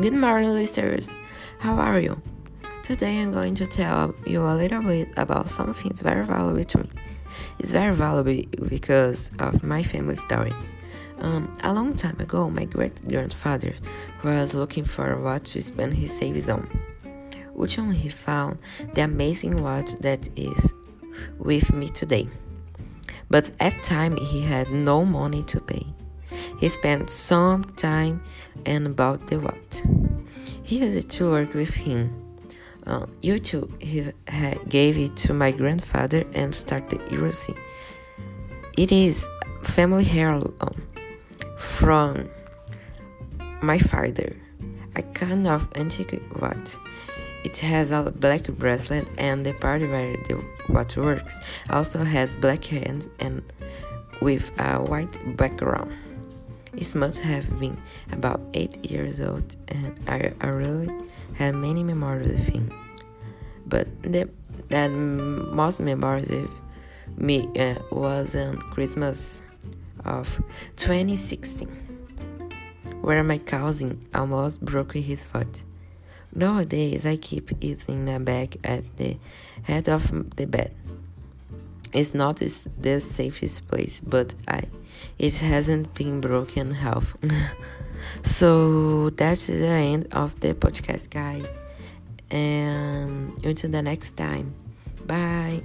Good morning, listeners. How are you? Today I'm going to tell you a little bit about something that's very valuable to me. It's very valuable because of my family story. Um, a long time ago, my great grandfather was looking for a watch to spend his savings on. Which one he found the amazing watch that is with me today. But at time he had no money to pay. He spent some time and bought the watch. He used to work with him. Uh, YouTube, he gave it to my grandfather and started using. It is family heirloom from my father, a kind of antique watch. It has a black bracelet and the part where the watch works also has black hands and with a white background. It must have been about 8 years old and I, I really have many memories of him. But the that most memories of me uh, was on Christmas of 2016 where my cousin almost broke his foot. Nowadays, I keep it in a bag at the head of the bed. It's not the safest place, but I, it hasn't been broken half. so that's the end of the podcast, guys. And until the next time, bye.